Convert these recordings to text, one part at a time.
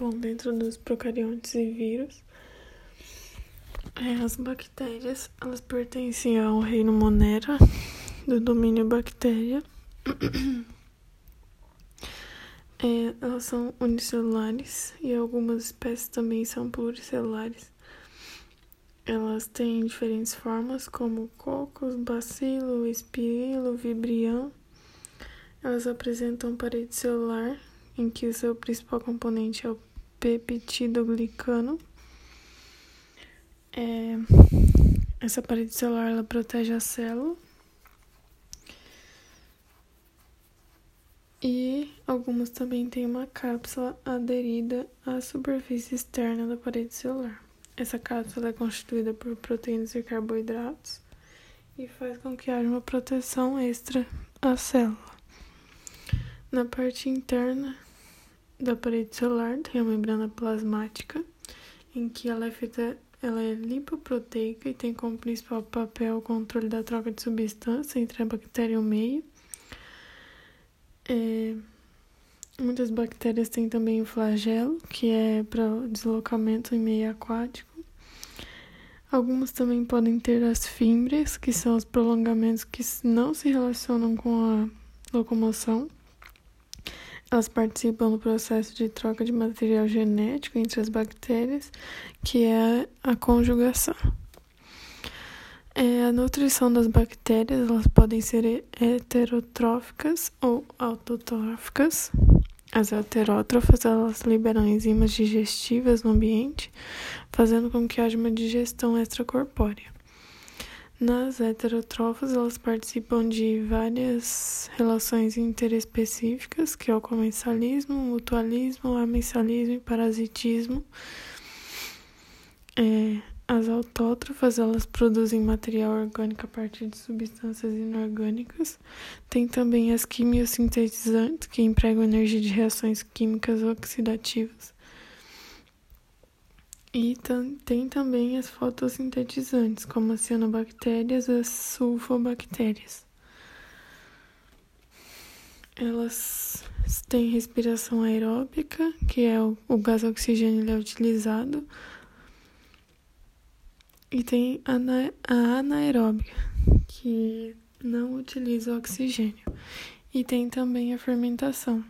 Bom, dentro dos procariontes e vírus, é, as bactérias, elas pertencem ao reino Monera, do domínio bactéria. É, elas são unicelulares e algumas espécies também são pluricelulares. Elas têm diferentes formas, como cocos, bacilo, espirilo, vibrião. Elas apresentam parede celular, em que o seu principal componente é o peptidoglicano. É, essa parede celular ela protege a célula. E algumas também têm uma cápsula aderida à superfície externa da parede celular. Essa cápsula é constituída por proteínas e carboidratos e faz com que haja uma proteção extra à célula. Na parte interna da parede celular tem a membrana plasmática, em que ela é feita, ela é lipoproteica e tem como principal papel o controle da troca de substância entre a bactéria e o meio. É, muitas bactérias têm também o flagelo, que é para deslocamento em meio aquático. Algumas também podem ter as fímbrias, que são os prolongamentos que não se relacionam com a locomoção. Elas participam do processo de troca de material genético entre as bactérias, que é a conjugação. É, a nutrição das bactérias elas podem ser heterotróficas ou autotróficas. As heterótrofas elas liberam enzimas digestivas no ambiente, fazendo com que haja uma digestão extracorpórea. Nas heterotrofas, elas participam de várias relações interespecíficas, que é o comensalismo, mutualismo, amensalismo e parasitismo. É, as autótrofas, elas produzem material orgânico a partir de substâncias inorgânicas. Tem também as quimiosintetizantes, que empregam energia de reações químicas oxidativas. E tem também as fotossintetizantes, como as cianobactérias e as sulfobactérias. Elas têm respiração aeróbica, que é o, o gás oxigênio é utilizado, e tem a anaeróbica, que não utiliza oxigênio. E tem também a fermentação,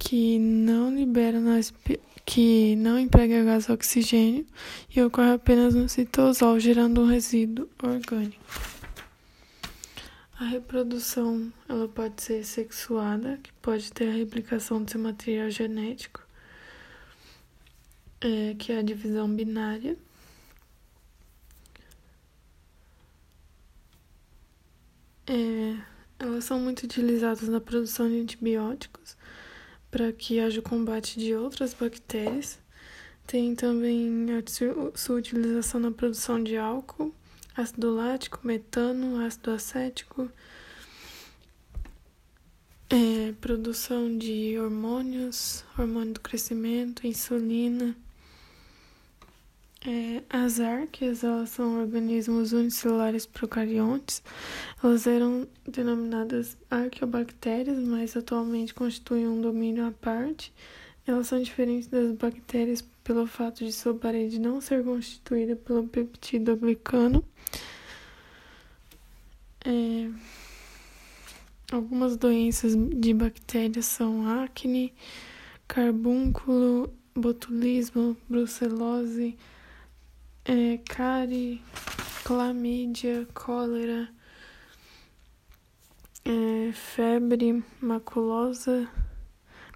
que não libera que não emprega gás oxigênio e ocorre apenas no citosol, gerando um resíduo orgânico. A reprodução ela pode ser sexuada, que pode ter a replicação do seu material genético, é, que é a divisão binária. É, elas são muito utilizadas na produção de antibióticos para que haja o combate de outras bactérias. Tem também a sua utilização na produção de álcool, ácido lático, metano, ácido acético, é, produção de hormônios, hormônio do crescimento, insulina. É, as arqueas, elas são organismos unicelulares procariontes. Elas eram denominadas arqueobactérias, mas atualmente constituem um domínio à parte. Elas são diferentes das bactérias pelo fato de sua parede não ser constituída pelo peptidoglicano. É, algumas doenças de bactérias são acne, carbúnculo, botulismo, brucelose, é, clamídia, cólera, é, febre maculosa,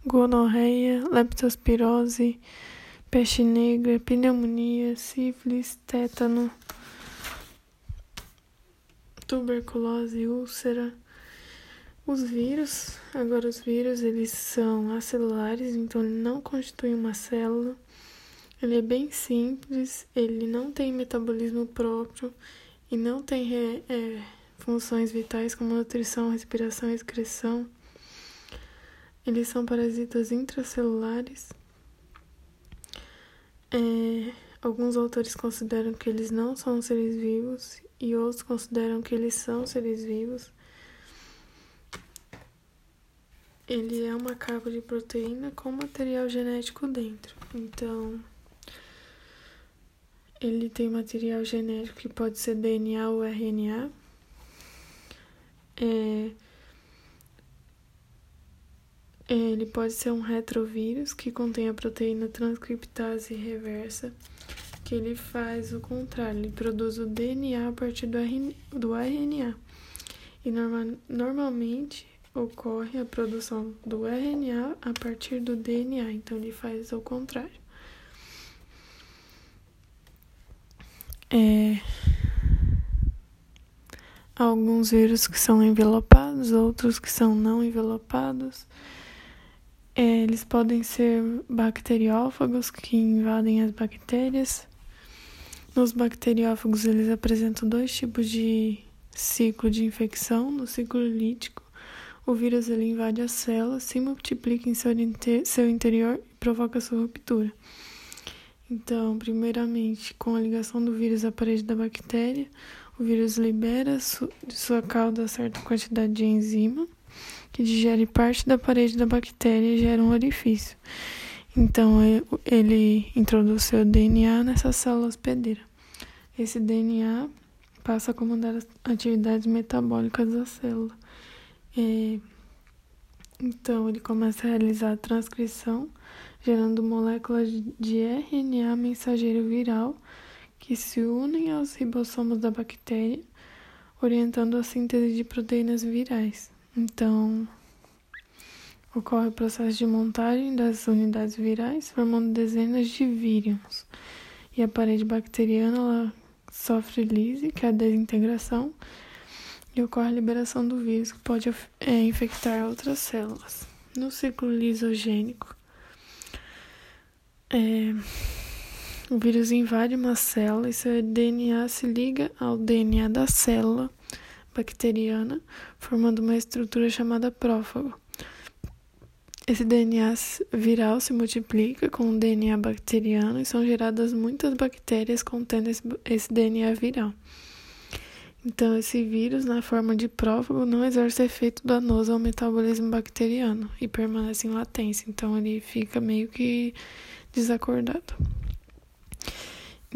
gonorreia, leptospirose, peste negra, pneumonia, sífilis, tétano, tuberculose, úlcera. Os vírus, agora os vírus, eles são acelulares, então não constituem uma célula. Ele é bem simples, ele não tem metabolismo próprio e não tem é, funções vitais como nutrição, respiração e excreção. Eles são parasitas intracelulares. É, alguns autores consideram que eles não são seres vivos e outros consideram que eles são seres vivos. ele é uma capa de proteína com material genético dentro. Então, ele tem material genético que pode ser DNA ou RNA. É, ele pode ser um retrovírus que contém a proteína transcriptase reversa, que ele faz o contrário, ele produz o DNA a partir do RNA. E norma normalmente ocorre a produção do RNA a partir do DNA, então ele faz o contrário. É... Alguns vírus que são envelopados, outros que são não envelopados. É, eles podem ser bacteriófagos que invadem as bactérias. Nos bacteriófagos, eles apresentam dois tipos de ciclo de infecção. No ciclo lítico, o vírus ele invade a célula, se multiplica em seu, seu interior e provoca sua ruptura. Então, primeiramente, com a ligação do vírus à parede da bactéria, o vírus libera de sua cauda certa quantidade de enzima que digere parte da parede da bactéria e gera um orifício. Então, ele introduz seu DNA nessa célula hospedeira. Esse DNA passa a comandar as atividades metabólicas da célula. É, então, ele começa a realizar a transcrição, gerando moléculas de RNA mensageiro viral que se unem aos ribossomos da bactéria, orientando a síntese de proteínas virais. Então, ocorre o processo de montagem das unidades virais, formando dezenas de vírions. E a parede bacteriana sofre lise, que é a desintegração, e ocorre a liberação do vírus, que pode é, infectar outras células. No ciclo lisogênico, é, o vírus invade uma célula e seu DNA se liga ao DNA da célula bacteriana, formando uma estrutura chamada prófago. Esse DNA viral se multiplica com o DNA bacteriano e são geradas muitas bactérias contendo esse, esse DNA viral. Então, esse vírus, na forma de prófago, não exerce efeito danoso ao metabolismo bacteriano e permanece em latência. Então, ele fica meio que desacordado.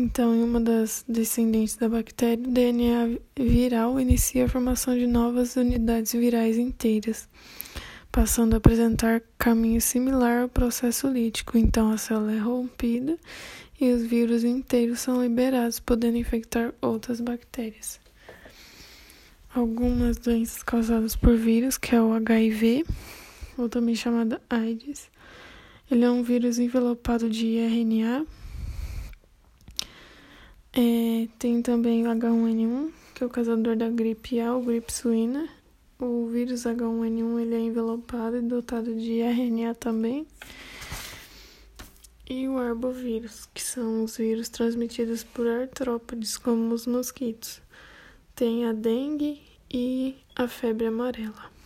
Então, em uma das descendentes da bactéria, o DNA viral inicia a formação de novas unidades virais inteiras, passando a apresentar caminho similar ao processo lítico. Então, a célula é rompida e os vírus inteiros são liberados, podendo infectar outras bactérias. Algumas doenças causadas por vírus, que é o HIV, ou também chamada AIDS, ele é um vírus envelopado de RNA é, tem também o H1N1, que é o causador da gripe A ou gripe suína. O vírus H1N1 ele é envelopado e dotado de RNA também. E o arbovírus, que são os vírus transmitidos por artrópodes, como os mosquitos. Tem a dengue e a febre amarela.